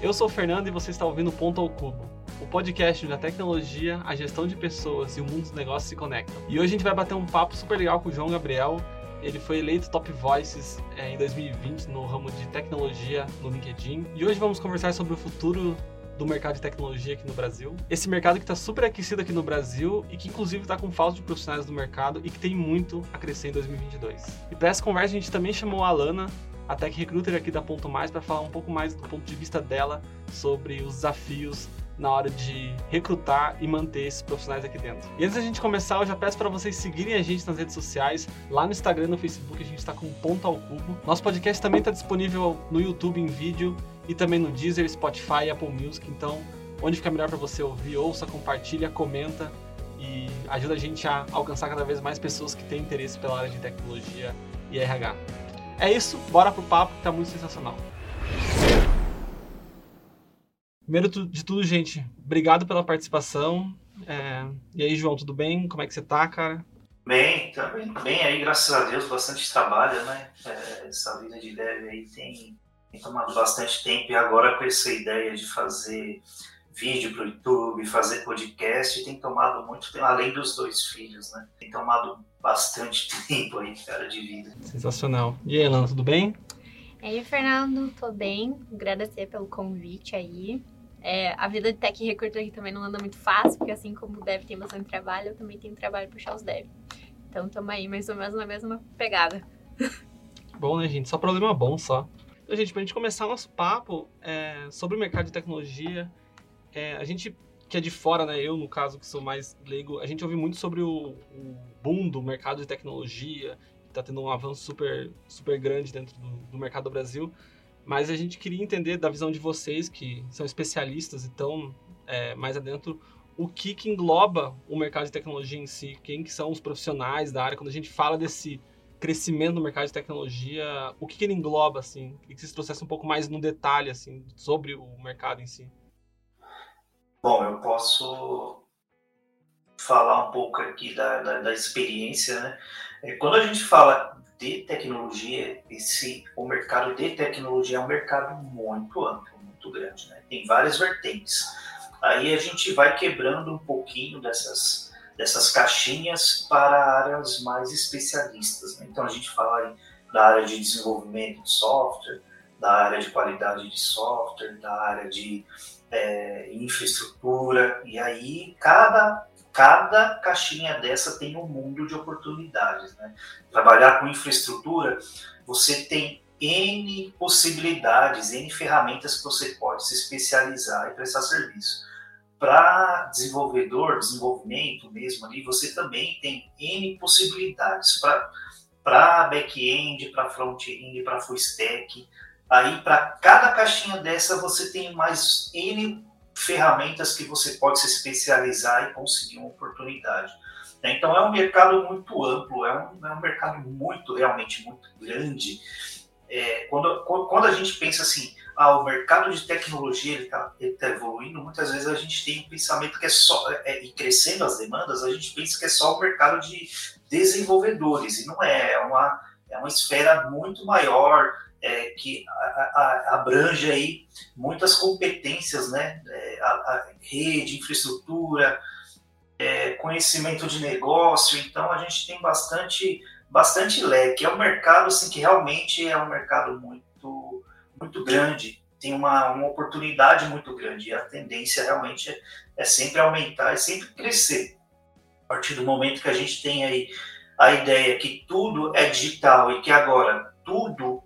Eu sou o Fernando e você está ouvindo Ponto ao Cubo, o podcast onde a tecnologia, a gestão de pessoas e o mundo dos negócios se conectam. E hoje a gente vai bater um papo super legal com o João Gabriel. Ele foi eleito Top Voices é, em 2020 no ramo de tecnologia no LinkedIn. E hoje vamos conversar sobre o futuro do mercado de tecnologia aqui no Brasil. Esse mercado que está super aquecido aqui no Brasil e que inclusive está com falta de profissionais do mercado e que tem muito a crescer em 2022. E para essa conversa a gente também chamou a Alana, a Tech Recruiter aqui da Ponto Mais, para falar um pouco mais do ponto de vista dela sobre os desafios na hora de recrutar e manter esses profissionais aqui dentro. E antes da gente começar, eu já peço para vocês seguirem a gente nas redes sociais, lá no Instagram e no Facebook, a gente está com Ponto ao Cubo. Nosso podcast também está disponível no YouTube em vídeo e também no Deezer, Spotify e Apple Music. Então, onde fica melhor para você ouvir, ouça, compartilha, comenta e ajuda a gente a alcançar cada vez mais pessoas que têm interesse pela área de tecnologia e RH. É isso, bora pro papo que tá muito sensacional. Primeiro de tudo, gente, obrigado pela participação. É... E aí, João, tudo bem? Como é que você tá, cara? Bem, também bem aí, graças a Deus, bastante trabalho, né? É, essa vida de dev aí tem, tem tomado bastante tempo e agora com essa ideia de fazer vídeo para o YouTube, fazer podcast, tem tomado muito tempo, além dos dois filhos, né? Tem tomado bastante tempo aí, cara, de vida. Sensacional. E aí, Elana, tudo bem? E aí, Fernando, tô bem. Agradecer pelo convite aí. É, a vida de tech recruiter aqui também não anda muito fácil, porque assim como o dev tem bastante trabalho, eu também tenho trabalho para puxar os dev. Então estamos aí mais ou menos na mesma pegada. Bom, né, gente? Só problema bom, só. Então, gente, pra gente começar nosso papo é, sobre o mercado de tecnologia, é, a gente que é de fora, né, eu no caso que sou mais leigo, a gente ouve muito sobre o, o boom do mercado de tecnologia, que está tendo um avanço super, super grande dentro do, do mercado do Brasil. Mas a gente queria entender da visão de vocês, que são especialistas e estão é, mais adentro, o que, que engloba o mercado de tecnologia em si, quem que são os profissionais da área, quando a gente fala desse crescimento no mercado de tecnologia, o que, que ele engloba, assim? Queria que vocês trouxessem um pouco mais no detalhe, assim, sobre o mercado em si. Bom, eu posso falar um pouco aqui da, da, da experiência, né? É, quando a gente fala de tecnologia, esse, o mercado de tecnologia é um mercado muito amplo, muito grande, né? Tem várias vertentes. Aí a gente vai quebrando um pouquinho dessas, dessas caixinhas para áreas mais especialistas. Né? Então a gente fala da área de desenvolvimento de software, da área de qualidade de software, da área de é, infraestrutura, e aí cada cada caixinha dessa tem um mundo de oportunidades. Né? Trabalhar com infraestrutura, você tem N possibilidades, N ferramentas que você pode se especializar e prestar serviço. Para desenvolvedor, desenvolvimento mesmo ali, você também tem N possibilidades para back-end, para front-end, para full stack. Aí, para cada caixinha dessa, você tem mais N ferramentas que você pode se especializar e conseguir uma oportunidade. Né? Então é um mercado muito amplo, é um, é um mercado muito, realmente muito grande. É, quando, quando a gente pensa assim, ah, o mercado de tecnologia está tá evoluindo, muitas vezes a gente tem um pensamento que é só, é, e crescendo as demandas, a gente pensa que é só o mercado de desenvolvedores, e não é, é uma, é uma esfera muito maior, é, que a, a, abrange aí muitas competências, né? É, a, a, rede, infraestrutura, é, conhecimento de negócio. Então a gente tem bastante, bastante leque. É um mercado assim que realmente é um mercado muito, muito grande. Tem uma, uma oportunidade muito grande e a tendência realmente é, é sempre aumentar, é sempre crescer. A partir do momento que a gente tem aí a ideia que tudo é digital e que agora tudo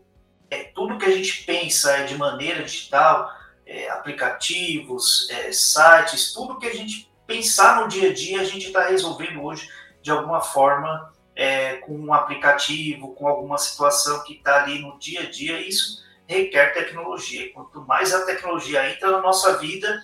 tudo que a gente pensa é de maneira digital, é, aplicativos, é, sites, tudo que a gente pensar no dia a dia, a gente está resolvendo hoje de alguma forma é, com um aplicativo, com alguma situação que está ali no dia a dia. Isso requer tecnologia. Quanto mais a tecnologia entra na nossa vida,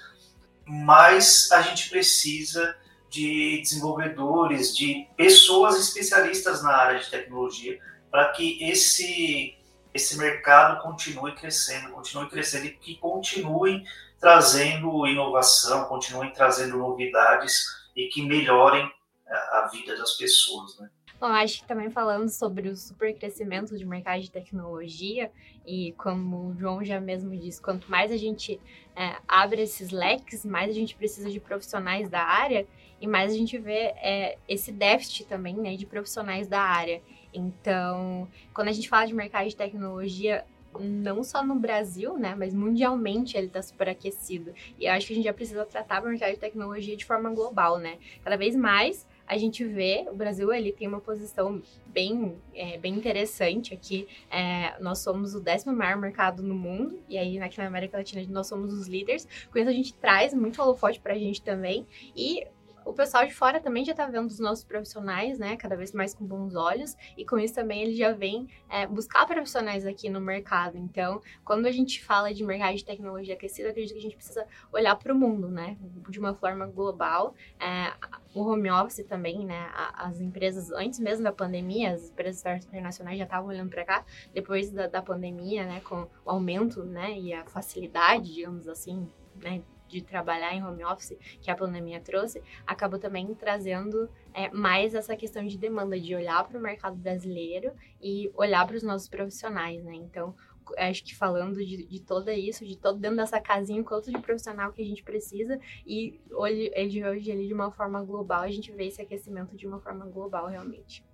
mais a gente precisa de desenvolvedores, de pessoas especialistas na área de tecnologia, para que esse esse mercado continue crescendo, continue crescendo e que continuem trazendo inovação, continuem trazendo novidades e que melhorem a vida das pessoas, né? Bom, acho que também falando sobre o super crescimento de mercado de tecnologia, e como o João já mesmo disse, quanto mais a gente é, abre esses leques, mais a gente precisa de profissionais da área, e mais a gente vê é, esse déficit também né, de profissionais da área. Então, quando a gente fala de mercado de tecnologia, não só no Brasil, né, mas mundialmente ele está superaquecido. E eu acho que a gente já precisa tratar o mercado de tecnologia de forma global, né? Cada vez mais a gente vê o Brasil ele tem uma posição bem, é, bem interessante aqui. É, nós somos o décimo maior mercado no mundo e aí aqui na América Latina nós somos os líderes. Com isso a gente traz muito holofote para a gente também e o pessoal de fora também já está vendo os nossos profissionais, né, cada vez mais com bons olhos, e com isso também ele já vem é, buscar profissionais aqui no mercado. Então, quando a gente fala de mercado de tecnologia aquecida, acredito que a gente precisa olhar para o mundo, né, de uma forma global. É, o home office também, né, as empresas, antes mesmo da pandemia, as empresas internacionais já estavam olhando para cá, depois da, da pandemia, né, com o aumento, né, e a facilidade, digamos assim, né, de trabalhar em home office que a pandemia trouxe, acabou também trazendo é, mais essa questão de demanda, de olhar para o mercado brasileiro e olhar para os nossos profissionais, né? Então, acho que falando de, de todo isso, de todo dentro dessa casinha, quanto de profissional que a gente precisa, e hoje, de hoje ali de uma forma global, a gente vê esse aquecimento de uma forma global realmente.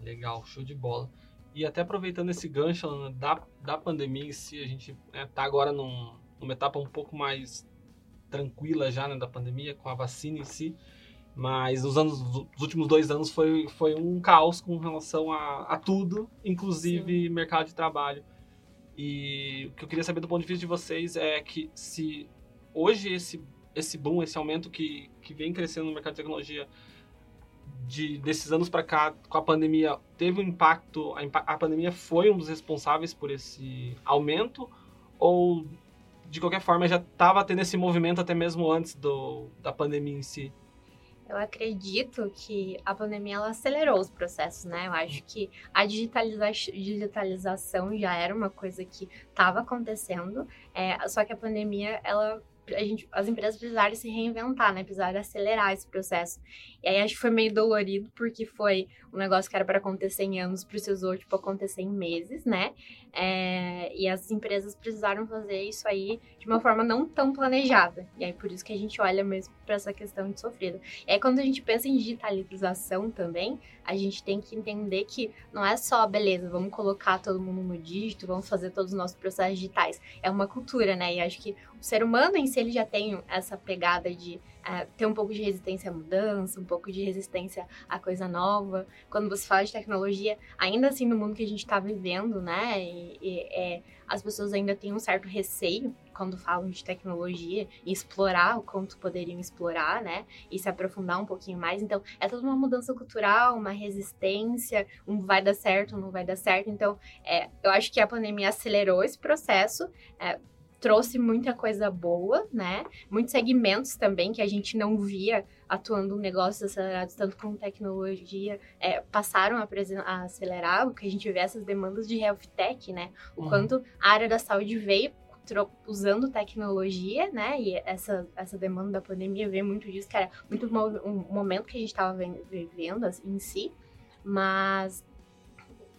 Legal, show de bola. E até aproveitando esse gancho da, da pandemia em si, a gente está né, agora num, numa etapa um pouco mais tranquila já né, da pandemia, com a vacina em si. Mas os, anos, os últimos dois anos foi, foi um caos com relação a, a tudo, inclusive Sim. mercado de trabalho. E o que eu queria saber do ponto de vista de vocês é que se hoje esse, esse boom, esse aumento que, que vem crescendo no mercado de tecnologia de, desses anos para cá, com a pandemia, teve um impacto, a, a pandemia foi um dos responsáveis por esse aumento? Ou de qualquer forma, já estava tendo esse movimento até mesmo antes do, da pandemia em si. Eu acredito que a pandemia ela acelerou os processos, né? Eu acho que a digitaliza digitalização já era uma coisa que estava acontecendo, é, só que a pandemia ela a gente, as empresas precisaram se reinventar, né? Precisaram acelerar esse processo. E aí acho que foi meio dolorido, porque foi um negócio que era para acontecer em anos, precisou, tipo, acontecer em meses, né? É, e as empresas precisaram fazer isso aí de uma forma não tão planejada. E aí por isso que a gente olha mesmo para essa questão de sofrida. E aí quando a gente pensa em digitalização também, a gente tem que entender que não é só, beleza, vamos colocar todo mundo no dígito, vamos fazer todos os nossos processos digitais. É uma cultura, né? E acho que o ser humano em si ele já tem essa pegada de é, ter um pouco de resistência à mudança, um pouco de resistência à coisa nova. Quando você fala de tecnologia, ainda assim no mundo que a gente está vivendo, né? E, e é, as pessoas ainda têm um certo receio quando falam de tecnologia e explorar o quanto poderiam explorar, né? E se aprofundar um pouquinho mais. Então, é toda uma mudança cultural, uma resistência, um vai dar certo, não vai dar certo. Então, é, eu acho que a pandemia acelerou esse processo. É, trouxe muita coisa boa, né? Muitos segmentos também que a gente não via atuando em negócios acelerados, tanto com tecnologia, é, passaram a, a, acelerar, o que a gente vê essas demandas de health tech, né? O uhum. quanto a área da saúde veio usando tecnologia, né? E essa, essa demanda da pandemia veio muito disso, que era muito um momento que a gente estava vivendo em si, mas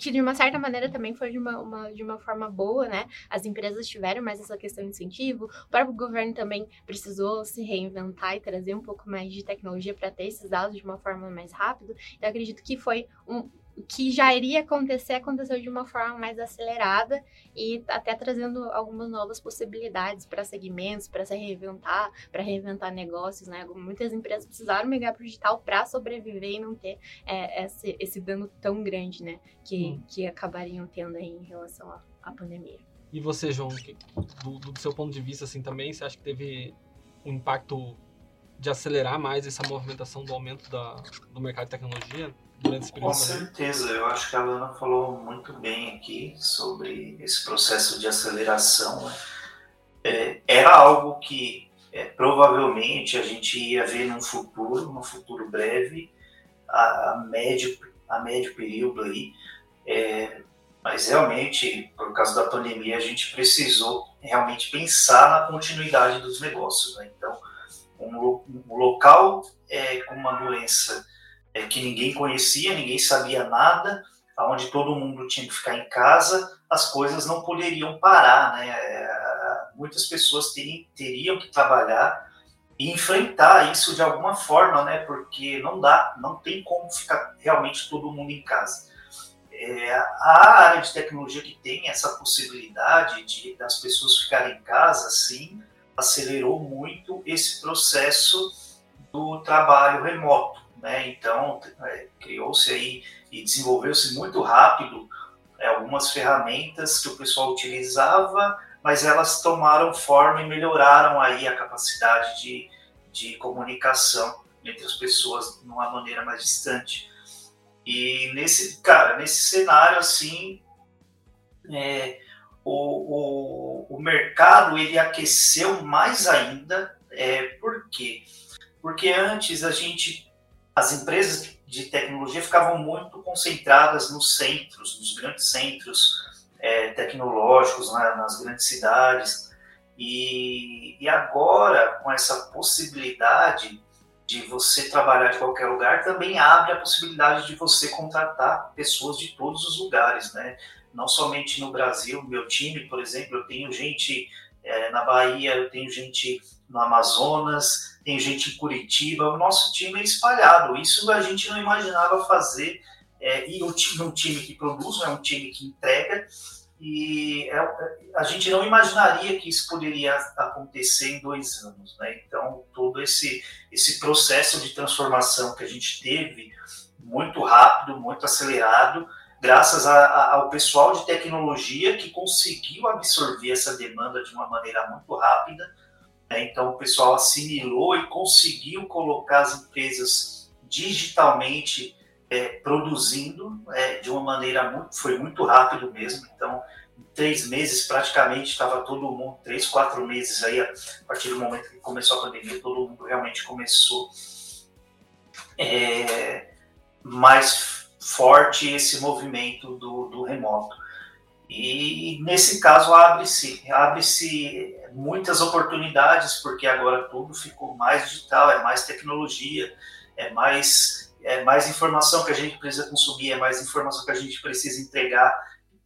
que de uma certa maneira também foi de uma, uma, de uma forma boa, né? As empresas tiveram mais essa questão de incentivo, o próprio governo também precisou se reinventar e trazer um pouco mais de tecnologia para ter esses dados de uma forma mais rápida. Então, acredito que foi um, o que já iria acontecer aconteceu de uma forma mais acelerada e até trazendo algumas novas possibilidades para segmentos, para se reinventar, para reinventar negócios, né? Muitas empresas precisaram migrar para o digital para sobreviver e não ter é, esse, esse dano tão grande, né? Que, hum. que acabariam tendo aí em relação à, à pandemia. E você, João, do, do seu ponto de vista, assim, também, você acha que teve um impacto de acelerar mais essa movimentação do aumento da, do mercado de tecnologia? Durante esse período? Com certeza, eu acho que a Lana falou muito bem aqui sobre esse processo de aceleração. Né? É, era algo que é, provavelmente a gente ia ver num futuro, num futuro breve, a, a médio, a médio período aí. É, mas realmente, por causa da pandemia, a gente precisou realmente pensar na continuidade dos negócios. Né? Então, um, um local é, com uma doença é, que ninguém conhecia, ninguém sabia nada, onde todo mundo tinha que ficar em casa, as coisas não poderiam parar, né? É, muitas pessoas teriam, teriam que trabalhar e enfrentar isso de alguma forma, né? Porque não dá, não tem como ficar realmente todo mundo em casa. É, a área de tecnologia que tem essa possibilidade de das pessoas ficarem em casa, sim, acelerou muito esse processo do trabalho remoto, né? Então é, criou-se aí e desenvolveu-se muito rápido é, algumas ferramentas que o pessoal utilizava, mas elas tomaram forma e melhoraram aí a capacidade de, de comunicação entre as pessoas de uma maneira mais distante. E nesse, cara, nesse cenário assim, é, o, o, o, mercado ele aqueceu mais ainda. É, por quê? Porque antes a gente, as empresas de tecnologia ficavam muito concentradas nos centros, nos grandes centros é, tecnológicos, né, nas grandes cidades. E, e agora, com essa possibilidade de você trabalhar de qualquer lugar, também abre a possibilidade de você contratar pessoas de todos os lugares, né? Não somente no Brasil, meu time, por exemplo, eu tenho gente é, na Bahia, eu tenho gente no Amazonas, tenho gente em Curitiba, o nosso time é espalhado. Isso a gente não imaginava fazer. É, e um time, um time que produz, é um time que entrega, e é, a gente não imaginaria que isso poderia acontecer em dois anos. Né? Então, todo esse, esse processo de transformação que a gente teve, muito rápido, muito acelerado, graças a, a, ao pessoal de tecnologia que conseguiu absorver essa demanda de uma maneira muito rápida. Né? Então, o pessoal assimilou e conseguiu colocar as empresas digitalmente é, produzindo é, de uma maneira muito, foi muito rápido mesmo. Então, em três meses praticamente estava todo mundo, três, quatro meses aí, a partir do momento que começou a pandemia, todo mundo realmente começou é, mais forte esse movimento do, do remoto. E nesse caso abre-se abre-se muitas oportunidades, porque agora tudo ficou mais digital, é mais tecnologia, é mais é mais informação que a gente precisa consumir, é mais informação que a gente precisa entregar.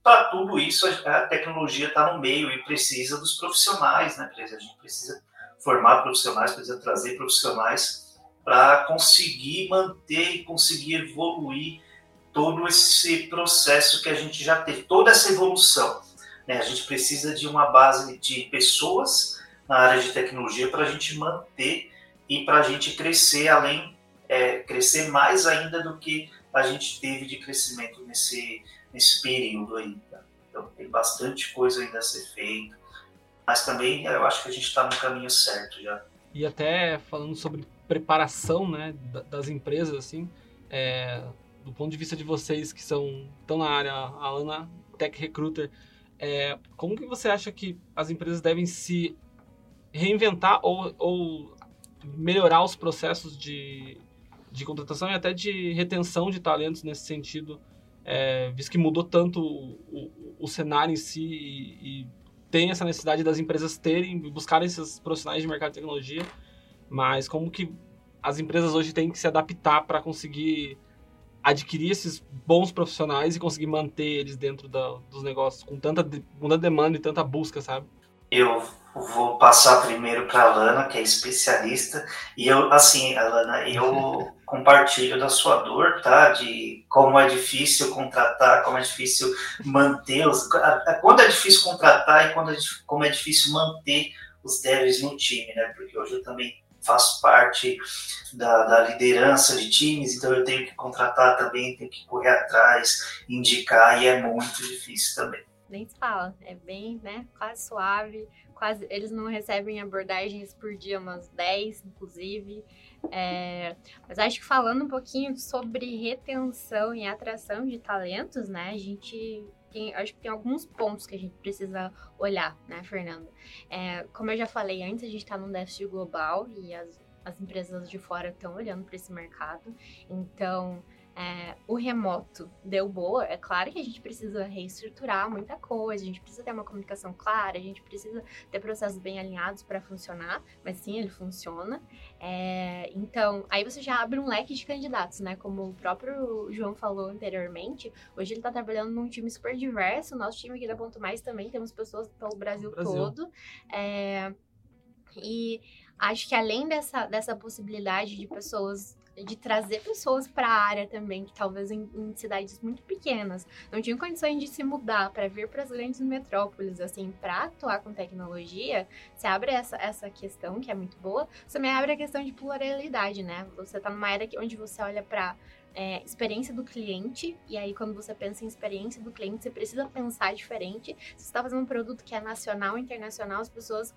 Para tudo isso, a tecnologia está no meio e precisa dos profissionais, né? A gente precisa formar profissionais, precisa trazer profissionais para conseguir manter e conseguir evoluir todo esse processo que a gente já teve, toda essa evolução. Né? A gente precisa de uma base de pessoas na área de tecnologia para a gente manter e para a gente crescer além é, crescer mais ainda do que a gente teve de crescimento nesse, nesse período. Tá? Então tem bastante coisa ainda a ser feita, mas também eu acho que a gente está no caminho certo já. E até falando sobre preparação né, das empresas, assim, é, do ponto de vista de vocês que são estão na área, a Ana Tech Recruiter, é, como que você acha que as empresas devem se reinventar ou, ou melhorar os processos de, de contratação e até de retenção de talentos nesse sentido, é, visto que mudou tanto o, o, o cenário em si e, e, tem essa necessidade das empresas terem, buscarem esses profissionais de mercado de tecnologia, mas como que as empresas hoje têm que se adaptar para conseguir adquirir esses bons profissionais e conseguir manter eles dentro da, dos negócios com tanta, com tanta demanda e tanta busca, sabe? Eu vou passar primeiro para a Lana, que é especialista, e eu, assim, Alana, eu compartilho da sua dor, tá? De como é difícil contratar, como é difícil manter os. Quando é difícil contratar e quando é, como é difícil manter os devs no time, né? Porque hoje eu também faço parte da, da, liderança de times, então eu tenho que contratar também, tenho que correr atrás, indicar, e é muito difícil também. Nem se fala, é bem, né, quase suave, quase, eles não recebem abordagens por dia, umas 10, inclusive, é, mas acho que falando um pouquinho sobre retenção e atração de talentos, né? A gente tem, acho que tem alguns pontos que a gente precisa olhar, né, Fernando? É, como eu já falei antes, a gente está num déficit global e as, as empresas de fora estão olhando para esse mercado. Então, é, o remoto deu boa, é claro que a gente precisa reestruturar muita coisa, a gente precisa ter uma comunicação clara, a gente precisa ter processos bem alinhados para funcionar, mas sim, ele funciona. É, então, aí você já abre um leque de candidatos, né? Como o próprio João falou anteriormente, hoje ele está trabalhando num time super diverso, nosso time aqui da Ponto Mais também, temos pessoas pelo Brasil, Brasil. todo. É, e acho que além dessa, dessa possibilidade de pessoas de trazer pessoas para a área também, que talvez em, em, cidades muito pequenas não tinham condições de se mudar para vir para as grandes metrópoles, assim, para atuar com tecnologia, você abre essa, essa questão que é muito boa, também abre a questão de pluralidade, né? Você está numa área onde você olha para é, experiência do cliente, e aí quando você pensa em experiência do cliente, você precisa pensar diferente. Se você está fazendo um produto que é nacional, internacional, as pessoas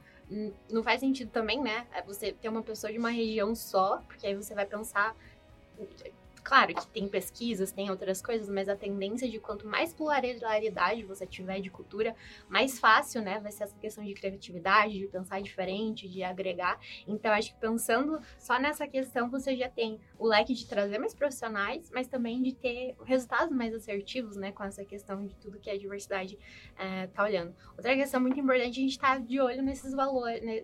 não faz sentido também, né? É você ter uma pessoa de uma região só, porque aí você vai pensar. Claro que tem pesquisas, tem outras coisas, mas a tendência de quanto mais pluralidade você tiver de cultura, mais fácil, né? Vai ser essa questão de criatividade, de pensar diferente, de agregar. Então, acho que pensando só nessa questão, você já tem o leque de trazer mais profissionais, mas também de ter resultados mais assertivos, né? Com essa questão de tudo que a diversidade é, tá olhando. Outra questão muito importante, a gente tá de olho nesses valores, né,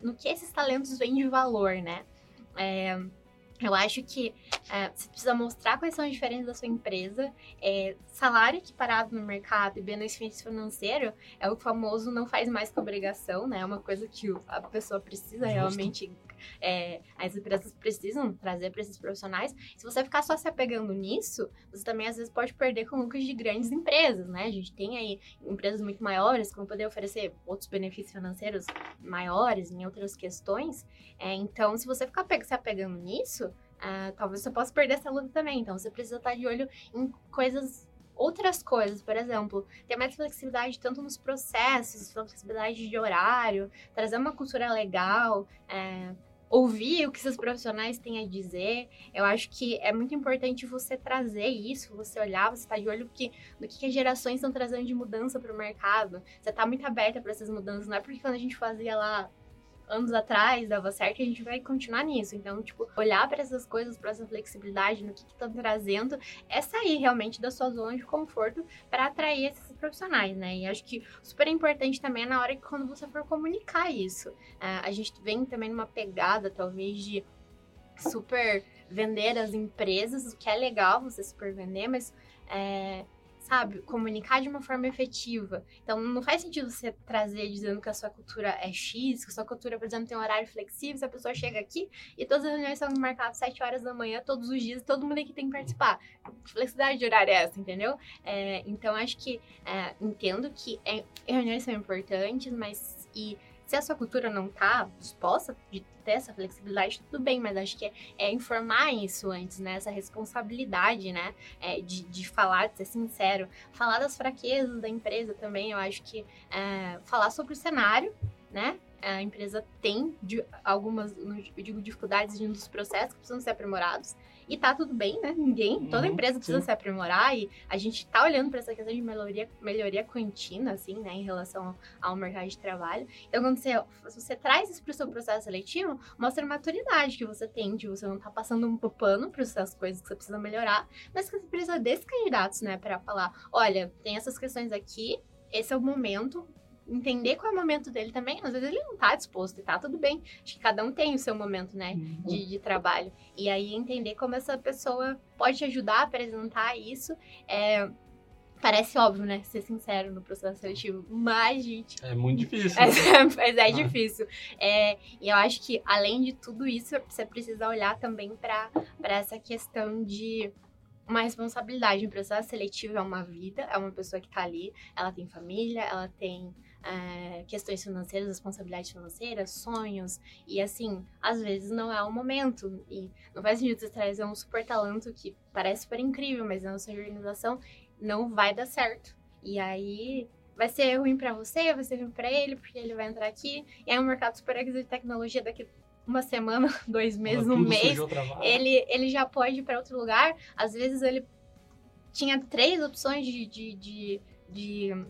no que esses talentos vêm de valor, né? É, eu acho que é, você precisa mostrar quais são as diferenças da sua empresa. É, salário equiparado no mercado e benefício financeiro é o famoso não faz mais que obrigação, né? É uma coisa que a pessoa precisa Justo. realmente é, as empresas precisam trazer para esses profissionais. Se você ficar só se apegando nisso, você também às vezes pode perder com lucros de grandes empresas, né? A gente tem aí empresas muito maiores que vão poder oferecer outros benefícios financeiros maiores em outras questões. É, então, se você ficar se apegando nisso, uh, talvez você possa perder essa luta também. Então, você precisa estar de olho em coisas outras coisas, por exemplo, ter mais flexibilidade tanto nos processos, flexibilidade de horário, trazer uma cultura legal, é, ouvir o que seus profissionais têm a dizer. Eu acho que é muito importante você trazer isso, você olhar, você estar tá de olho que, do que, que as gerações estão trazendo de mudança para o mercado. Você está muito aberta para essas mudanças, não é porque quando a gente fazia lá anos atrás dava certo, a gente vai continuar nisso. Então, tipo, olhar para essas coisas, para essa flexibilidade, no que estão trazendo, é sair realmente da sua zona de conforto para atrair esses profissionais, né? E acho que super importante também é na hora que quando você for comunicar isso. É, a gente vem também numa pegada, talvez, de super vender as empresas, o que é legal você super vender, mas é, sabe, comunicar de uma forma efetiva. Então, não faz sentido você trazer dizendo que a sua cultura é X, que a sua cultura, por exemplo, tem um horário flexível, se a pessoa chega aqui e todas as reuniões são marcadas às 7 horas da manhã, todos os dias, todo mundo aqui tem que participar. Que flexibilidade de horário é essa, entendeu? É, então, acho que é, entendo que é, reuniões são importantes, mas e se a sua cultura não tá disposta de ter essa flexibilidade, tudo bem, mas acho que é, é informar isso antes, né? Essa responsabilidade, né? É, de, de falar, de ser sincero. Falar das fraquezas da empresa também, eu acho que é, falar sobre o cenário, né? A empresa tem de, algumas, eu digo, dificuldades nos processos que precisam ser aprimorados. E tá tudo bem, né? Ninguém, toda uhum, empresa precisa sim. se aprimorar e a gente tá olhando para essa questão de melhoria, melhoria contínua, assim, né, em relação ao mercado de trabalho. Então, quando você, você traz isso pro seu processo seletivo, mostra a maturidade que você tem, de você não tá passando um pano para essas coisas que você precisa melhorar, mas que você precisa desses candidatos, né, para falar: olha, tem essas questões aqui, esse é o momento, entender qual é o momento dele também. Às vezes ele não tá disposto e tá tudo bem. Acho que cada um tem o seu momento, né, uhum. de, de trabalho. E aí entender como essa pessoa pode te ajudar a apresentar isso. É, Parece óbvio, né? Ser sincero no processo seletivo. Mas, gente. É muito difícil. É, mas é ah. difícil. É, e eu acho que, além de tudo isso, você precisa olhar também para essa questão de uma responsabilidade. Um processo seletivo é uma vida, é uma pessoa que tá ali, ela tem família, ela tem é, questões financeiras, responsabilidades financeiras, sonhos, e assim, às vezes não é o momento, e não faz sentido você trazer um super talento que parece super incrível, mas na sua organização não vai dar certo. E aí vai ser ruim para você, vai ser ruim para ele, porque ele vai entrar aqui, e é um mercado super de tecnologia daqui uma semana, dois meses, um mês, ele, ele já pode ir para outro lugar. Às vezes ele tinha três opções de, de, de, de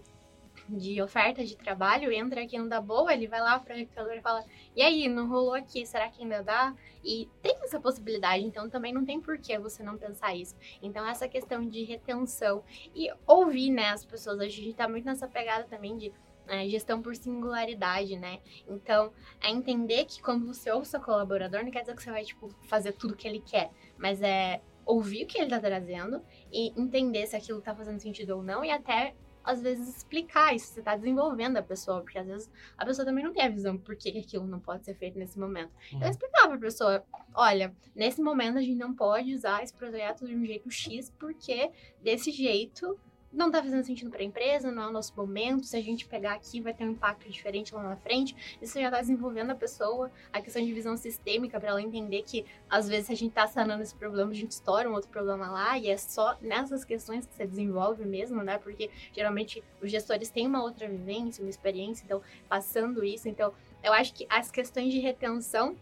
de oferta de trabalho, entra aqui não dá boa, ele vai lá para o recrutador e fala: E aí, não rolou aqui, será que ainda dá? E tem essa possibilidade, então também não tem por que você não pensar isso. Então, essa questão de retenção e ouvir, né, as pessoas, a gente tá muito nessa pegada também de é, gestão por singularidade, né? Então, é entender que quando você ouve seu colaborador, não quer dizer que você vai, tipo, fazer tudo que ele quer, mas é ouvir o que ele tá trazendo e entender se aquilo tá fazendo sentido ou não e até às vezes explicar isso, você tá desenvolvendo a pessoa, porque às vezes a pessoa também não tem a visão por que aquilo não pode ser feito nesse momento. Uhum. Então explicar pra pessoa, olha, nesse momento a gente não pode usar esse projeto de um jeito X, porque desse jeito não tá fazendo sentido para a empresa, não é o nosso momento. Se a gente pegar aqui, vai ter um impacto diferente lá na frente. Isso já tá desenvolvendo a pessoa, a questão de visão sistêmica, para ela entender que às vezes, se a gente tá sanando esse problema, a gente estoura um outro problema lá, e é só nessas questões que você desenvolve mesmo, né? Porque geralmente os gestores têm uma outra vivência, uma experiência, então passando isso. Então, eu acho que as questões de retenção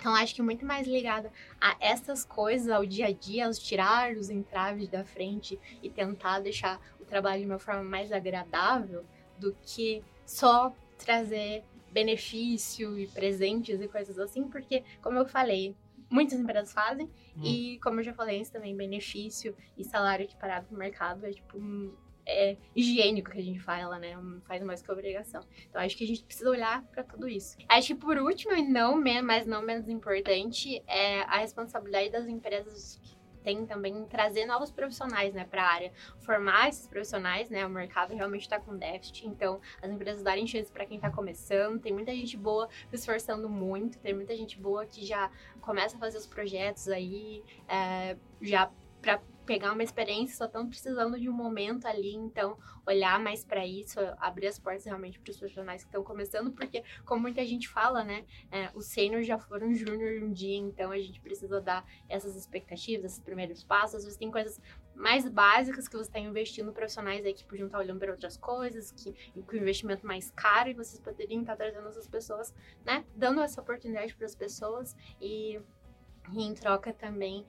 então, acho que muito mais ligada a essas coisas, ao dia a dia, aos tirar os entraves da frente e tentar deixar o trabalho de uma forma mais agradável do que só trazer benefício e presentes e coisas assim, porque, como eu falei, muitas empresas fazem, hum. e como eu já falei antes também, benefício e salário equiparado no mercado é tipo é, higiênico que a gente fala, né? Faz mais que obrigação. Então acho que a gente precisa olhar para tudo isso. Acho que por último, e não mas não menos importante, é a responsabilidade das empresas que tem também trazer novos profissionais, né, para a área, formar esses profissionais, né, o mercado realmente está com déficit, então as empresas darem chance para quem está começando, tem muita gente boa se esforçando muito, tem muita gente boa que já começa a fazer os projetos aí, é, já para pegar uma experiência, só estão precisando de um momento ali, então olhar mais para isso, abrir as portas realmente para os profissionais que estão começando, porque como muita gente fala, né, é, os sêniores já foram júnior um dia, então a gente precisa dar essas expectativas, esses primeiros passos, às vezes tem coisas mais básicas que você está investindo profissionais aí que podiam estar olhando para outras coisas, que com investimento mais caro e vocês poderiam estar trazendo essas pessoas, né, dando essa oportunidade para as pessoas e e em troca também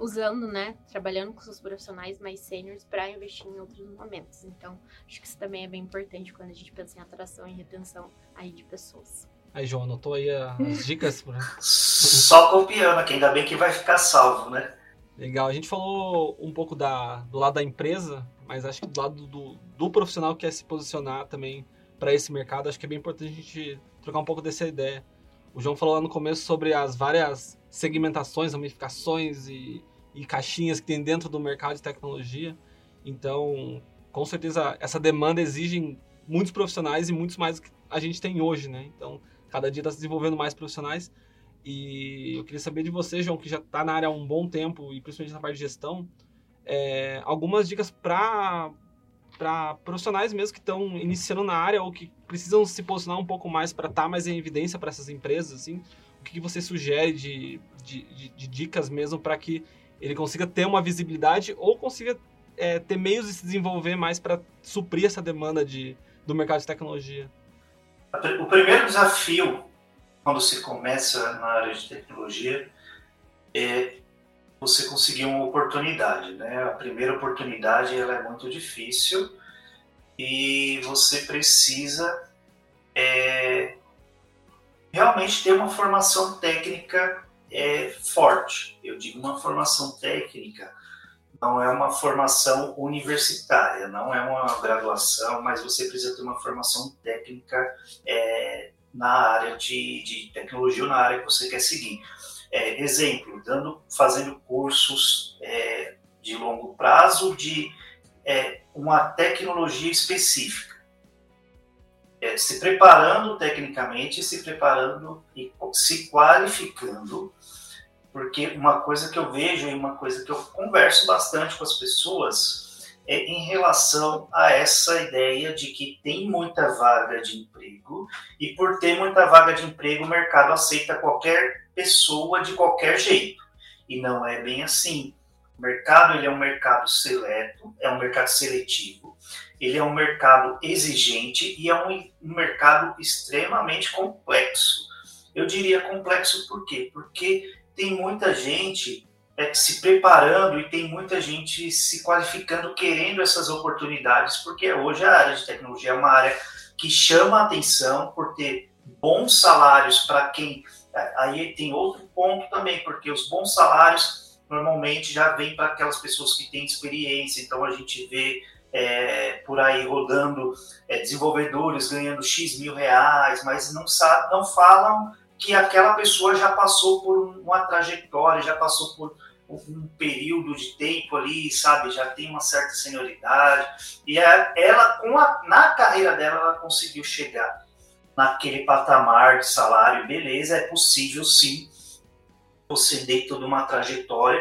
usando, né, trabalhando com seus profissionais mais sêniores para investir em outros momentos. Então, acho que isso também é bem importante quando a gente pensa em atração e retenção aí de pessoas. Aí, João, anotou aí as dicas? Só copiando, que ainda bem que vai ficar salvo, né? Legal, a gente falou um pouco da, do lado da empresa, mas acho que do lado do, do profissional que quer se posicionar também para esse mercado, acho que é bem importante a gente trocar um pouco dessa ideia. O João falou lá no começo sobre as várias segmentações, ramificações e e caixinhas que tem dentro do mercado de tecnologia. Então, com certeza, essa demanda exige muitos profissionais e muitos mais do que a gente tem hoje, né? Então, cada dia está se desenvolvendo mais profissionais. E eu queria saber de você, João, que já está na área há um bom tempo e principalmente na parte de gestão, é, algumas dicas para para profissionais mesmo que estão iniciando na área ou que precisam se posicionar um pouco mais para estar tá mais em evidência para essas empresas, assim, o que, que você sugere de, de, de, de dicas mesmo para que ele consiga ter uma visibilidade ou consiga é, ter meios de se desenvolver mais para suprir essa demanda de, do mercado de tecnologia? O primeiro desafio quando se começa na área de tecnologia é você conseguir uma oportunidade, né? A primeira oportunidade ela é muito difícil e você precisa é, realmente ter uma formação técnica é forte. Eu digo uma formação técnica, não é uma formação universitária, não é uma graduação, mas você precisa ter uma formação técnica é, na área de, de, tecnologia ou na área que você quer seguir. É, exemplo, dando, fazendo cursos é, de longo prazo de é, uma tecnologia específica. É, se preparando tecnicamente, se preparando e se qualificando porque uma coisa que eu vejo e uma coisa que eu converso bastante com as pessoas é em relação a essa ideia de que tem muita vaga de emprego e por ter muita vaga de emprego o mercado aceita qualquer pessoa de qualquer jeito. E não é bem assim. O mercado ele é um mercado seleto, é um mercado seletivo, ele é um mercado exigente e é um, um mercado extremamente complexo. Eu diria complexo por quê? Porque tem muita gente é, se preparando e tem muita gente se qualificando, querendo essas oportunidades, porque hoje a área de tecnologia é uma área que chama a atenção por ter bons salários para quem aí tem outro ponto também, porque os bons salários normalmente já vêm para aquelas pessoas que têm experiência, então a gente vê é, por aí rodando é, desenvolvedores ganhando X mil reais, mas não, sabe, não falam que aquela pessoa já passou por uma trajetória, já passou por um período de tempo ali, sabe, já tem uma certa senioridade, e ela, com a, na carreira dela, ela conseguiu chegar naquele patamar de salário, beleza, é possível sim você ter toda uma trajetória,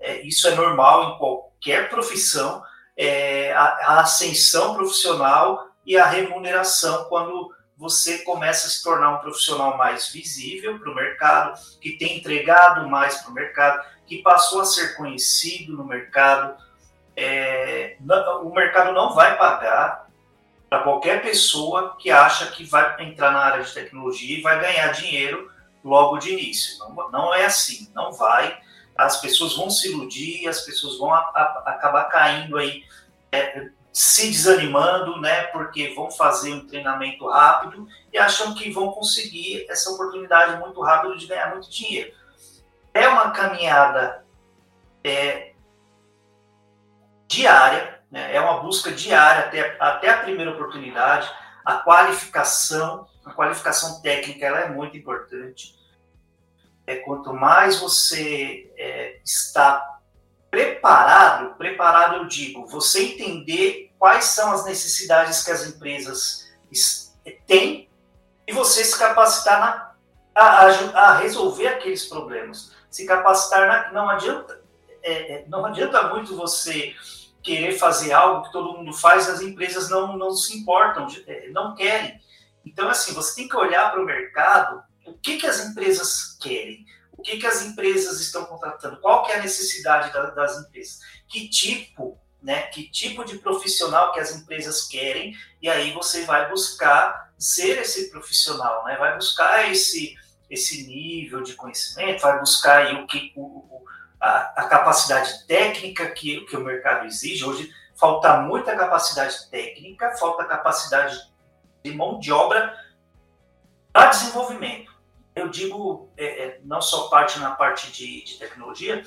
é, isso é normal em qualquer profissão, é, a, a ascensão profissional e a remuneração quando você começa a se tornar um profissional mais visível para o mercado, que tem entregado mais para o mercado, que passou a ser conhecido no mercado. É, o mercado não vai pagar para qualquer pessoa que acha que vai entrar na área de tecnologia e vai ganhar dinheiro logo de início. Não, não é assim, não vai. As pessoas vão se iludir, as pessoas vão a, a, acabar caindo aí, é, se desanimando, né? Porque vão fazer um treinamento rápido e acham que vão conseguir essa oportunidade muito rápido de ganhar muito dinheiro é uma caminhada é, diária, né? é uma busca diária até, até a primeira oportunidade. A qualificação, a qualificação técnica, ela é muito importante. É, quanto mais você é, está preparado, preparado eu digo, você entender quais são as necessidades que as empresas têm e você se capacitar na, a, a, resolver aqueles problemas se capacitar. Na, não adianta, é, é, não adianta muito você querer fazer algo que todo mundo faz, as empresas não, não se importam, é, não querem. Então, assim, você tem que olhar para o mercado, o que, que as empresas querem, que, que as empresas estão contratando, qual que é a necessidade da, das empresas, que tipo, né, que tipo de profissional que as empresas querem, e aí você vai buscar ser esse profissional, né, vai buscar esse, esse nível de conhecimento, vai buscar aí o que o, a, a, capacidade técnica que, que o mercado exige. Hoje falta muita capacidade técnica, falta capacidade de mão de obra para desenvolvimento. Eu digo é, é, não só parte na parte de, de tecnologia,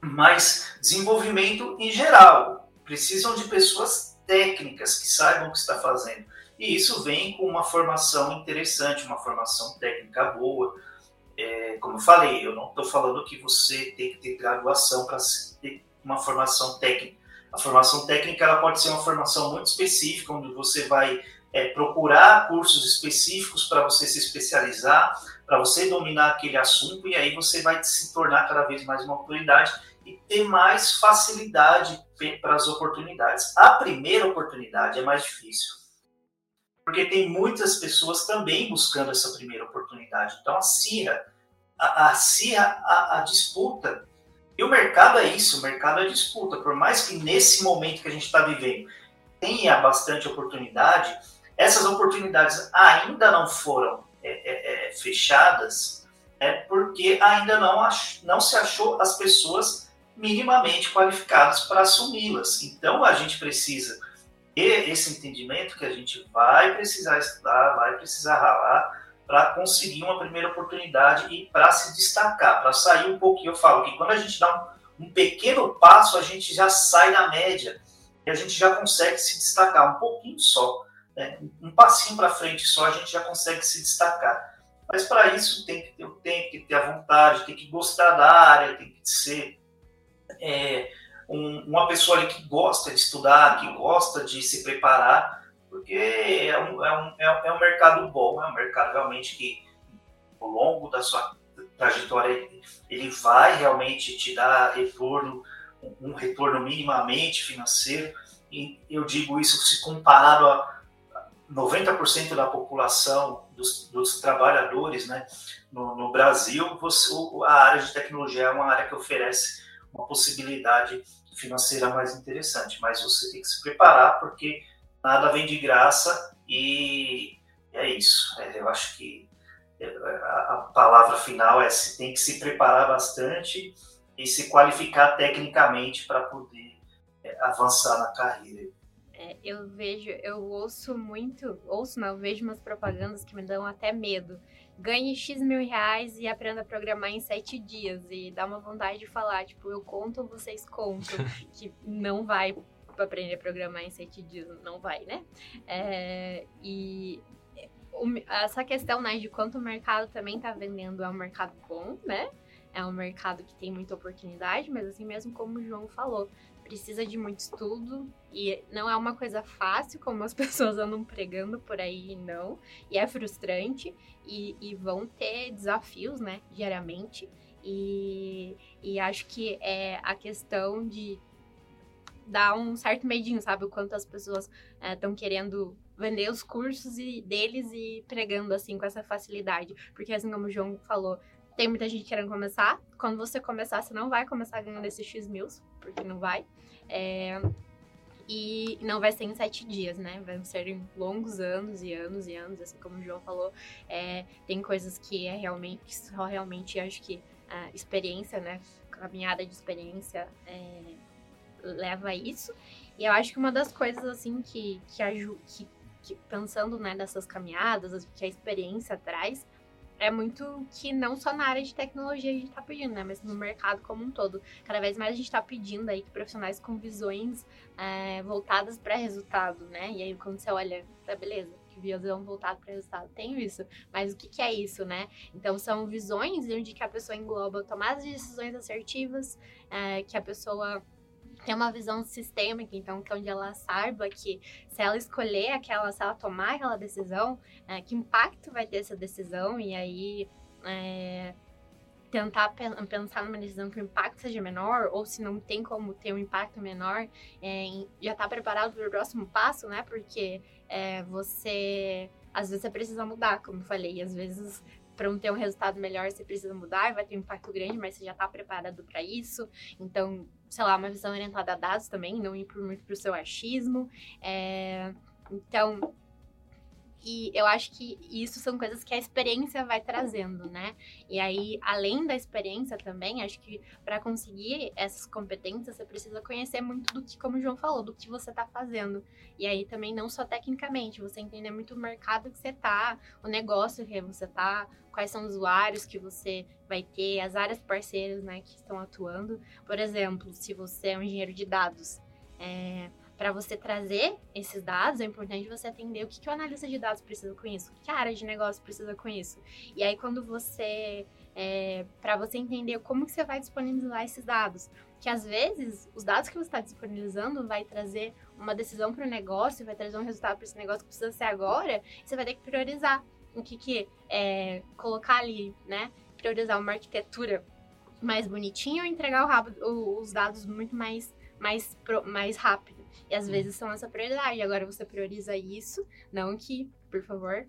mas desenvolvimento em geral. Precisam de pessoas técnicas que saibam o que está fazendo. E isso vem com uma formação interessante, uma formação técnica boa. É, como eu falei, eu não estou falando que você tem que ter graduação para ter uma formação técnica. A formação técnica ela pode ser uma formação muito específica, onde você vai é, procurar cursos específicos para você se especializar, para você dominar aquele assunto, e aí você vai se tornar cada vez mais uma autoridade e ter mais facilidade para as oportunidades. A primeira oportunidade é mais difícil porque tem muitas pessoas também buscando essa primeira oportunidade. Então, acirra, acirra a, a disputa. E o mercado é isso, o mercado é disputa. Por mais que nesse momento que a gente está vivendo tenha bastante oportunidade, essas oportunidades ainda não foram é, é, é, fechadas, é porque ainda não, ach, não se achou as pessoas minimamente qualificadas para assumi-las. Então, a gente precisa ter esse entendimento que a gente vai precisar estudar, vai precisar ralar para conseguir uma primeira oportunidade e para se destacar, para sair um pouquinho. Eu falo que quando a gente dá um, um pequeno passo, a gente já sai da média e a gente já consegue se destacar um pouquinho só. Né? Um passinho para frente só, a gente já consegue se destacar. Mas para isso tem que ter o tempo, tem que ter a vontade, tem que gostar da área, tem que ser. É, um, uma pessoa ali que gosta de estudar, que gosta de se preparar, porque é um, é um, é um mercado bom, é um mercado realmente que, ao longo da sua trajetória, ele vai realmente te dar retorno, um retorno minimamente financeiro. E eu digo isso se comparado a 90% da população dos, dos trabalhadores né, no, no Brasil, você, a área de tecnologia é uma área que oferece uma possibilidade financeira mais interessante, mas você tem que se preparar porque nada vem de graça e é isso. É, eu acho que é, a palavra final é se tem que se preparar bastante e se qualificar tecnicamente para poder é, avançar na carreira. É, eu vejo, eu ouço muito, ouço não, eu vejo umas propagandas que me dão até medo. Ganhe X mil reais e aprenda a programar em sete dias. E dá uma vontade de falar, tipo, eu conto vocês contam. que não vai aprender a programar em sete dias, não vai, né? É, e essa questão, né, de quanto o mercado também tá vendendo é um mercado bom, né? É um mercado que tem muita oportunidade, mas assim mesmo como o João falou, precisa de muito estudo e não é uma coisa fácil, como as pessoas andam pregando por aí, não. E é frustrante e, e vão ter desafios, né, diariamente. E, e acho que é a questão de dar um certo medinho, sabe? O quanto as pessoas estão é, querendo vender os cursos e, deles e pregando assim com essa facilidade. Porque assim como o João falou, tem muita gente querendo começar. Quando você começar, você não vai começar ganhando esses X mil, porque não vai. É, e não vai ser em sete dias, né? Vão ser em longos anos e anos e anos, assim como o João falou. É, tem coisas que é realmente, só realmente acho que a experiência, né? Caminhada de experiência é, leva a isso. E eu acho que uma das coisas, assim, que, que, que, que pensando, né, dessas caminhadas, que a experiência traz, é muito que não só na área de tecnologia a gente está pedindo, né? Mas no mercado como um todo. Cada vez mais a gente está pedindo aí que profissionais com visões é, voltadas para resultado, né? E aí quando você olha, tá beleza, que visão voltada para resultado, tem isso. Mas o que, que, é isso, né? Então são visões onde que a pessoa engloba tomadas de decisões assertivas, é, que a pessoa tem uma visão sistêmica, então, que é onde ela saiba que se ela escolher aquela, se ela tomar aquela decisão, é, que impacto vai ter essa decisão, e aí é, tentar pensar numa decisão que o impacto seja menor, ou se não tem como ter um impacto menor, é, já está preparado para o próximo passo, né? Porque é, você, às vezes, você precisa mudar, como eu falei, às vezes para ter um resultado melhor, você precisa mudar, vai ter um impacto grande, mas você já está preparado para isso. Então, sei lá, uma visão orientada a dados também, não ir muito para o seu achismo. É, então, e eu acho que isso são coisas que a experiência vai trazendo, né? E aí, além da experiência também, acho que para conseguir essas competências, você precisa conhecer muito do que, como o João falou, do que você está fazendo. E aí também não só tecnicamente, você entender muito o mercado que você tá, o negócio que você tá, quais são os usuários que você vai ter, as áreas parceiras, né, que estão atuando. Por exemplo, se você é um engenheiro de dados, é, para você trazer esses dados, é importante você entender o que, que o analista de dados precisa com isso, o que a área de negócio precisa com isso. E aí, quando você. É, para você entender como que você vai disponibilizar esses dados. Que às vezes os dados que você está disponibilizando vai trazer uma decisão para o negócio, vai trazer um resultado para esse negócio que precisa ser agora, você vai ter que priorizar o que, que é, colocar ali, né? Priorizar uma arquitetura mais bonitinha ou entregar o, os dados muito mais, mais, mais rápido. E às vezes são essa prioridade. Agora você prioriza isso, não que, por favor,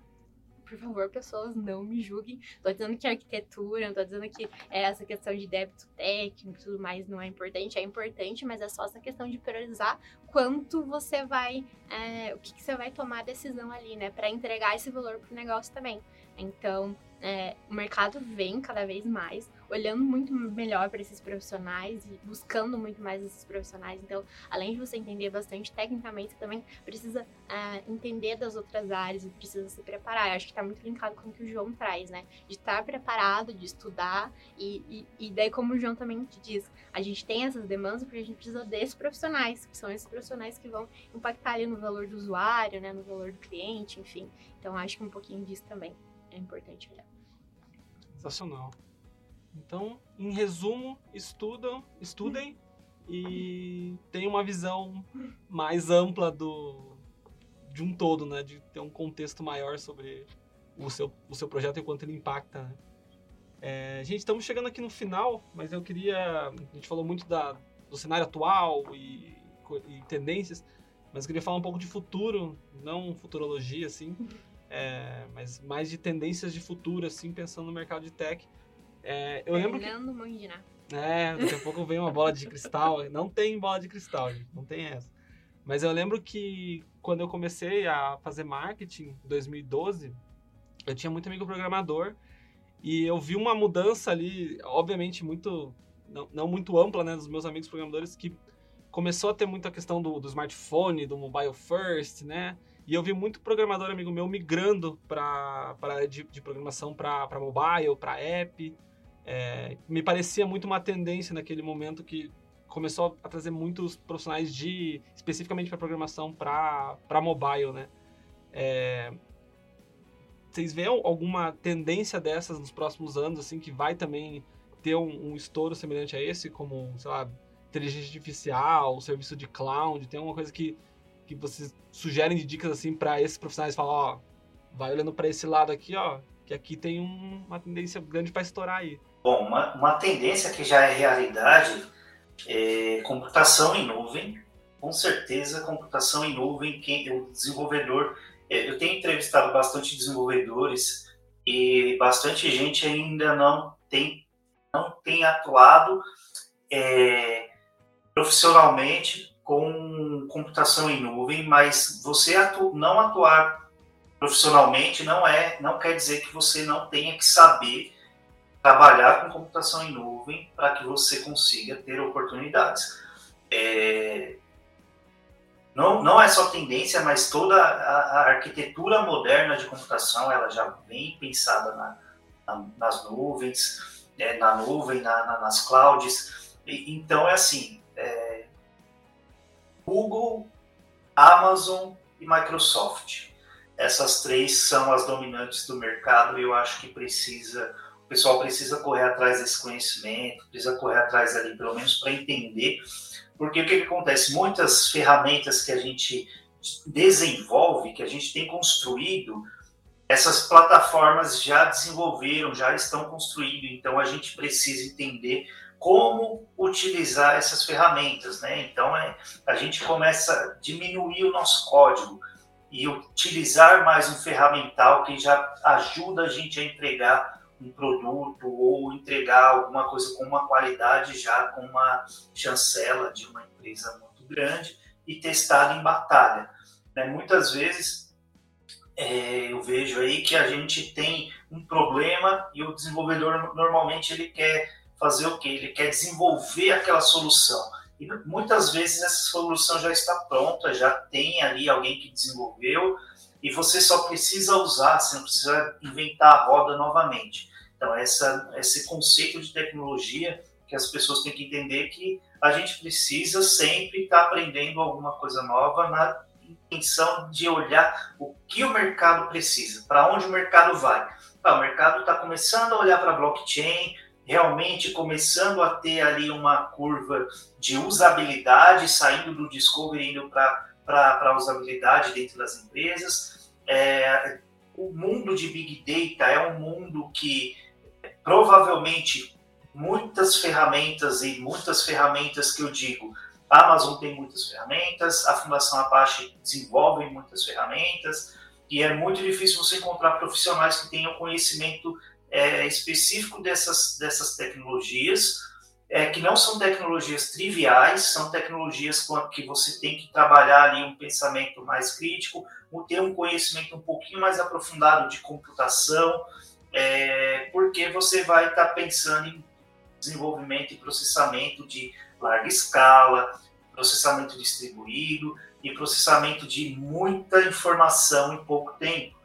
por favor, pessoas, não me julguem. Tô dizendo que arquitetura, não tô dizendo que é essa questão de débito técnico e tudo mais não é importante. É importante, mas é só essa questão de priorizar quanto você vai, é, o que, que, você vai tomar a decisão ali, né? para entregar esse valor pro negócio também. Então, é, o mercado vem cada vez mais, olhando muito melhor para esses profissionais e buscando muito mais esses profissionais. Então, além de você entender bastante tecnicamente, você também precisa é, entender das outras áreas e precisa se preparar. Eu acho que está muito linkado com o que o João traz, né? De estar preparado, de estudar e, e, e daí, como o João também te diz, a gente tem essas demandas porque a gente precisa desses profissionais, que são esses profissionais que vão impactar ali no valor do usuário, né? No valor do cliente, enfim. Então, acho que um pouquinho disso também é importante olhar. Sensacional. Então, em resumo, estudam, estudem e tenham uma visão mais ampla do de um todo, né? De ter um contexto maior sobre o seu, o seu projeto e quanto ele impacta. Né? É, gente, estamos chegando aqui no final, mas eu queria. A gente falou muito da, do cenário atual e, e tendências, mas eu queria falar um pouco de futuro, não futurologia, assim. É, mas mais de tendências de futuro, assim, pensando no mercado de tech. É, eu lembro Fernando que... Mundina. É, daqui a pouco vem uma bola de cristal. Não tem bola de cristal, gente, não tem essa. Mas eu lembro que quando eu comecei a fazer marketing em 2012, eu tinha muito amigo programador e eu vi uma mudança ali, obviamente muito não, não muito ampla, né, dos meus amigos programadores que começou a ter muita questão do, do smartphone, do mobile first, né? E eu vi muito programador amigo meu migrando para de, de programação para mobile, para app. É, me parecia muito uma tendência naquele momento que começou a trazer muitos profissionais de especificamente para programação para mobile, né? É, vocês veem alguma tendência dessas nos próximos anos, assim, que vai também ter um, um estouro semelhante a esse, como, sei lá, inteligência artificial, serviço de cloud, tem alguma coisa que, que vocês sugerem de dicas, assim, para esses profissionais falar, ó, vai olhando para esse lado aqui, ó, que aqui tem um, uma tendência grande para estourar aí. Bom, uma, uma tendência que já é realidade é computação em nuvem. Com certeza, computação em nuvem, quem, o desenvolvedor. É, eu tenho entrevistado bastante desenvolvedores e bastante gente ainda não tem, não tem atuado é, profissionalmente com computação em nuvem, mas você atu, não atuar profissionalmente não é, não quer dizer que você não tenha que saber trabalhar com computação em nuvem para que você consiga ter oportunidades. É, não, não é só tendência, mas toda a, a, arquitetura moderna de computação ela já vem pensada na, na, nas nuvens, é, na nuvem, na, nas clouds. E, então é assim, é, Google, Amazon e Microsoft. Essas três são as dominantes do mercado e eu acho que precisa o pessoal precisa correr atrás desse conhecimento, precisa correr atrás ali, pelo menos para entender, porque o que, que acontece? Muitas ferramentas que a gente desenvolve, que a gente tem construído, essas plataformas já desenvolveram, já estão construindo, então a gente precisa entender como utilizar essas ferramentas, né? Então é, a gente começa a diminuir o nosso código e utilizar mais um ferramental que já ajuda a gente a entregar um produto ou entregar alguma coisa com uma qualidade já com uma chancela de uma empresa muito grande e testar em batalha. Né? Muitas vezes é, eu vejo aí que a gente tem um problema e o desenvolvedor normalmente ele quer fazer o que? Ele quer desenvolver aquela solução. E muitas vezes essa solução já está pronta, já tem ali alguém que desenvolveu, e você só precisa usar, você não precisa inventar a roda novamente. Então, essa, esse conceito de tecnologia que as pessoas têm que entender que a gente precisa sempre estar aprendendo alguma coisa nova na intenção de olhar o que o mercado precisa, para onde o mercado vai. Ah, o mercado está começando a olhar para blockchain, realmente começando a ter ali uma curva de usabilidade, saindo do discovery indo para a usabilidade dentro das empresas. É, o mundo de Big Data é um mundo que provavelmente muitas ferramentas e muitas ferramentas que eu digo, a Amazon tem muitas ferramentas, a Fundação Apache desenvolve muitas ferramentas, e é muito difícil você encontrar profissionais que tenham conhecimento é, específico dessas, dessas tecnologias, é, que não são tecnologias triviais, são tecnologias que você tem que trabalhar ali um pensamento mais crítico, ter um conhecimento um pouquinho mais aprofundado de computação, é, porque você vai estar tá pensando em desenvolvimento e processamento de larga escala, processamento distribuído e processamento de muita informação em pouco tempo.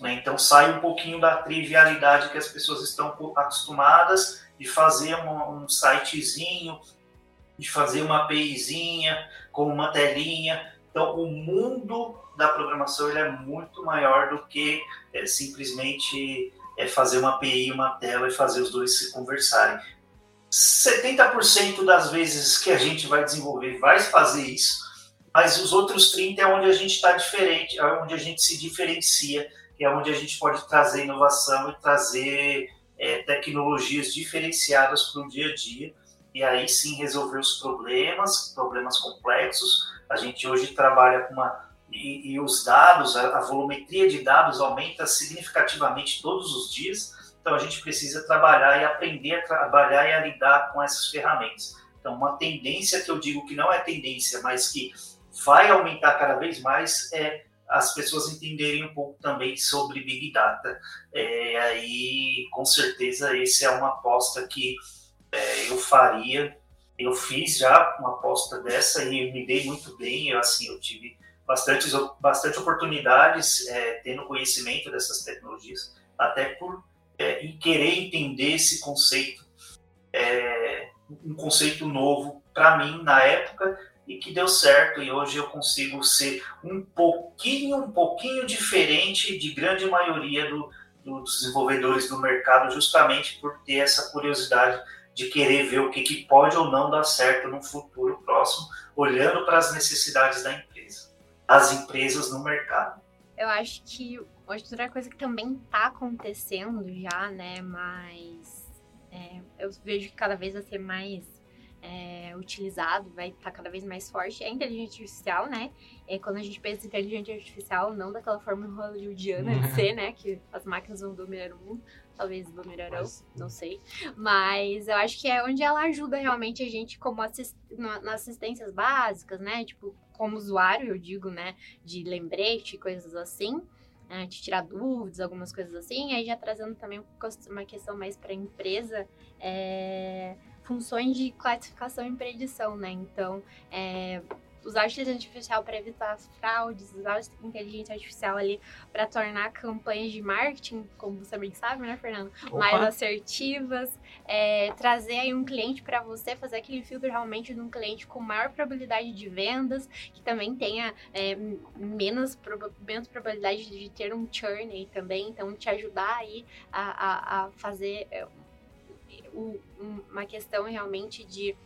Né? Então sai um pouquinho da trivialidade que as pessoas estão acostumadas de fazer um, um sitezinho, de fazer uma APIzinha com uma telinha. Então o mundo da programação ele é muito maior do que é, simplesmente é fazer uma API, uma tela e fazer os dois se conversarem. 70% das vezes que a gente vai desenvolver vai fazer isso, mas os outros 30% é onde a gente está diferente, é onde a gente se diferencia, é onde a gente pode trazer inovação e trazer é, tecnologias diferenciadas para o dia a dia, e aí sim resolver os problemas, problemas complexos. A gente hoje trabalha com uma e, e os dados, a, a, volumetria de dados aumenta significativamente todos os dias, então a gente precisa trabalhar e aprender a trabalhar e a lidar com essas ferramentas. Então, uma tendência que eu digo que não é tendência, mas que vai aumentar cada vez mais é as pessoas entenderem um pouco também sobre Big Data. É, aí, com certeza, essa é uma aposta que é, eu faria eu fiz já uma aposta dessa e me dei muito bem. Eu, assim, eu tive bastante, bastante oportunidades é, tendo conhecimento dessas tecnologias, até por é, querer entender esse conceito, é, um conceito novo para mim na época e que deu certo e hoje eu consigo ser um pouquinho, um pouquinho diferente de grande maioria do, dos desenvolvedores do mercado, justamente por ter essa curiosidade de querer ver o que, que pode ou não dar certo no futuro próximo, olhando para as necessidades da empresa, as empresas no mercado. Eu acho que outra coisa que também está acontecendo já, né, mas é, eu vejo que cada vez vai ser mais é, utilizado, vai estar tá cada vez mais forte, é a inteligência artificial, né? É, quando a gente pensa em inteligência artificial, não daquela forma hollywoodiana de ser, né? Que as máquinas vão dominar o mundo, talvez dominarão, Mas... não sei. Mas eu acho que é onde ela ajuda realmente a gente como assist... nas assistências básicas, né? Tipo, como usuário, eu digo, né? De lembrete, coisas assim. Né, de tirar dúvidas, algumas coisas assim, aí já trazendo também uma questão mais para a empresa, é, funções de classificação e predição, né? Então, é, usar inteligência artificial para evitar as fraudes, usar inteligência artificial ali para tornar campanhas de marketing, como você bem sabe, né, Fernando, Opa. mais assertivas, é, trazer aí um cliente para você, fazer aquele filtro realmente de um cliente com maior probabilidade de vendas, que também tenha é, menos, menos probabilidade de ter um churn aí também, então te ajudar aí a, a, a fazer é, uma questão realmente de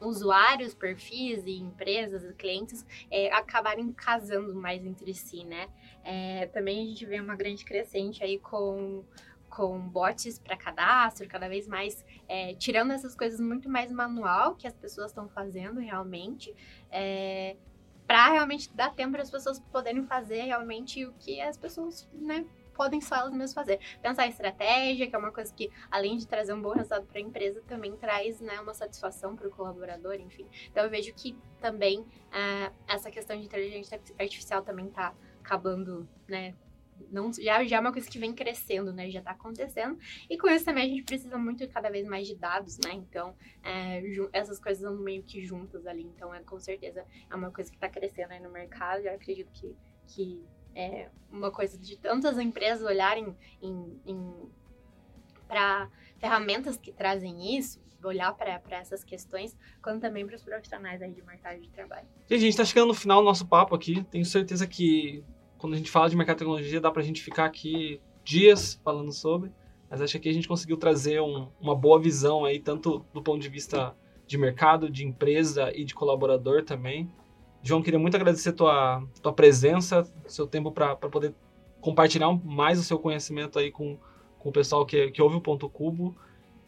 usuários, perfis e empresas clientes é, acabarem casando mais entre si, né? É, também a gente vê uma grande crescente aí com com bots para cadastro, cada vez mais é, tirando essas coisas muito mais manual que as pessoas estão fazendo realmente, é, para realmente dar tempo para as pessoas poderem fazer realmente o que as pessoas né, podem só elas mesmas fazer. Pensar em estratégia, que é uma coisa que, além de trazer um bom resultado para a empresa, também traz né, uma satisfação para o colaborador, enfim. Então, eu vejo que também uh, essa questão de inteligência artificial também está acabando, né? Não, já, já é uma coisa que vem crescendo, né? Já está acontecendo. E com isso também a gente precisa muito cada vez mais de dados, né? Então, é, essas coisas são meio que juntas ali. Então, é, com certeza é uma coisa que está crescendo aí no mercado. Eu acredito que, que é uma coisa de tantas empresas olharem em, em para ferramentas que trazem isso, olhar para essas questões, quanto também para os profissionais aí de mercado de trabalho. Gente, a gente está chegando no final do nosso papo aqui. Tenho certeza que quando a gente fala de mercado de tecnologia, dá para a gente ficar aqui dias falando sobre. Mas acho que a gente conseguiu trazer um, uma boa visão aí, tanto do ponto de vista de mercado, de empresa e de colaborador também. João, queria muito agradecer tua, tua presença, seu tempo para poder compartilhar mais o seu conhecimento aí com, com o pessoal que, que ouve o Ponto Cubo.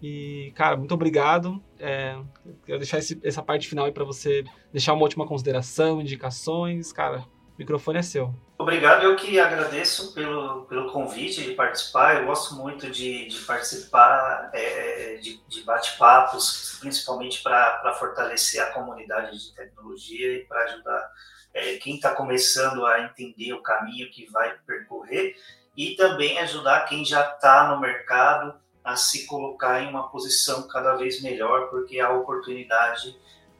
E, cara, muito obrigado. É, quero deixar esse, essa parte final aí para você deixar uma última consideração, indicações. Cara, o microfone é seu. Obrigado, eu que agradeço pelo, pelo convite de participar. Eu gosto muito de, de participar é, de, de bate-papos, principalmente para fortalecer a comunidade de tecnologia e para ajudar é, quem está começando a entender o caminho que vai percorrer e também ajudar quem já está no mercado a se colocar em uma posição cada vez melhor, porque a oportunidade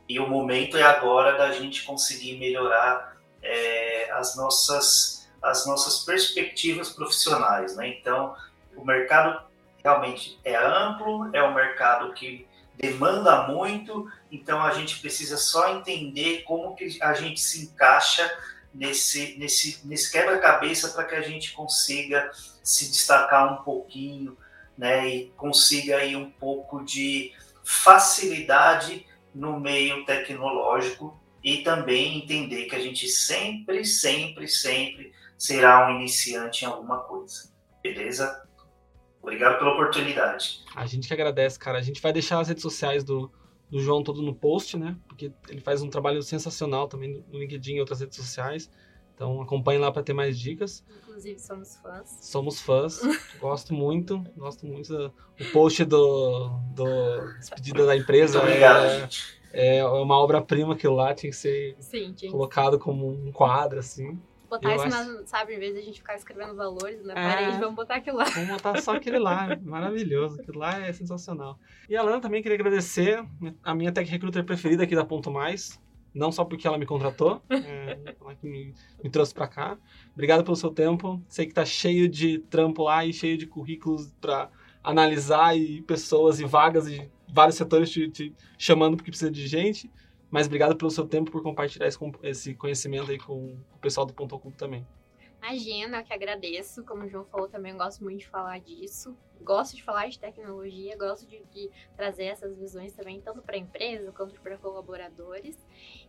e o momento é agora da gente conseguir melhorar é, as, nossas, as nossas perspectivas profissionais. Né? Então, o mercado realmente é amplo, é um mercado que demanda muito, então a gente precisa só entender como que a gente se encaixa nesse, nesse, nesse quebra-cabeça para que a gente consiga se destacar um pouquinho né, e consiga aí um pouco de facilidade no meio tecnológico e também entender que a gente sempre, sempre, sempre será um iniciante em alguma coisa. Beleza? Obrigado pela oportunidade. A gente que agradece, cara. A gente vai deixar as redes sociais do, do João todo no post, né? Porque ele faz um trabalho sensacional também no LinkedIn e outras redes sociais. Então acompanhe lá para ter mais dicas. Inclusive somos fãs. Somos fãs. gosto muito, gosto muito do o post do, do despedida da empresa. Muito obrigado, é, gente é uma obra-prima que lá tinha que ser Sim, tinha colocado como um quadro, assim. botar isso, acho- na, sabe, em vez de a gente ficar escrevendo valores na É. parede, vamos botar aquilo lá. Vamos botar só aquele lá, maravilhoso. Aquilo lá é sensacional. E a Lana também queria agradecer a minha tech recruiter preferida aqui da Ponto Mais. Não só porque ela me contratou, é, ela que me, me trouxe pra cá. Obrigado pelo seu tempo. Sei que tá cheio de trampo lá e cheio de currículos pra analisar e pessoas e vagas e vários setores te, te chamando porque precisa de gente. Mas obrigado pelo seu tempo por compartilhar esse, esse conhecimento aí com o pessoal do Ponto Oculto também. Imagina, eu que agradeço. Como o João falou também, eu gosto muito de falar disso. Gosto de falar de tecnologia, gosto de, de trazer essas visões também, tanto para a empresa quanto para colaboradores.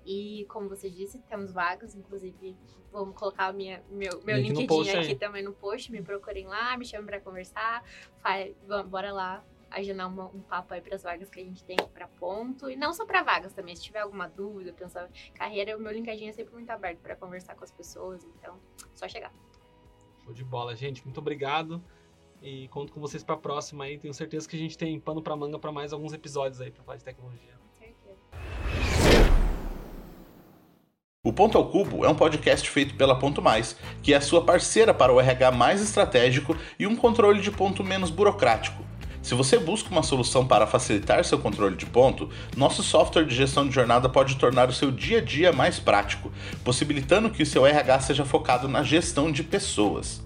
E como você disse, temos vagas, inclusive vamos colocar minha, meu, meu LinkedIn aqui aí. também no post. Me procurem lá, me chamem para conversar. Fa- vamos- bora lá agendar uma- um papo aí para as vagas que a gente tem para ponto. E não só para vagas também, se tiver alguma dúvida, pensar em carreira, o meu LinkedIn é sempre muito aberto para conversar com as pessoas. Então, só chegar. Show de bola, gente. Muito obrigado. E conto com vocês pra próxima aí. Tenho certeza que a gente tem pano pra manga pra mais alguns episódios aí pra falar de tecnologia. Com certeza. O Ponto ao Cubo é um podcast feito pela Ponto Mais, que é a sua parceira para o RH mais estratégico e um controle de ponto menos burocrático. Se você busca uma solução para facilitar seu controle de ponto, nosso software de gestão de jornada pode tornar o seu dia a dia mais prático, possibilitando que o seu RH seja focado na gestão de pessoas.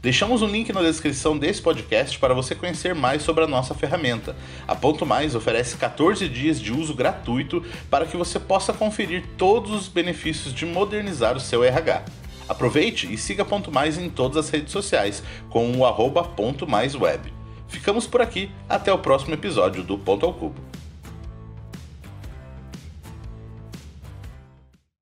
Deixamos um link na descrição desse podcast para você conhecer mais sobre a nossa ferramenta. A Ponto Mais oferece 14 dias de uso gratuito para que você possa conferir todos os benefícios de modernizar o seu RH. Aproveite e siga Ponto Mais em todas as redes sociais com o arroba Ponto Mais Web. Ficamos por aqui, até o próximo episódio do Ponto ao Cubo.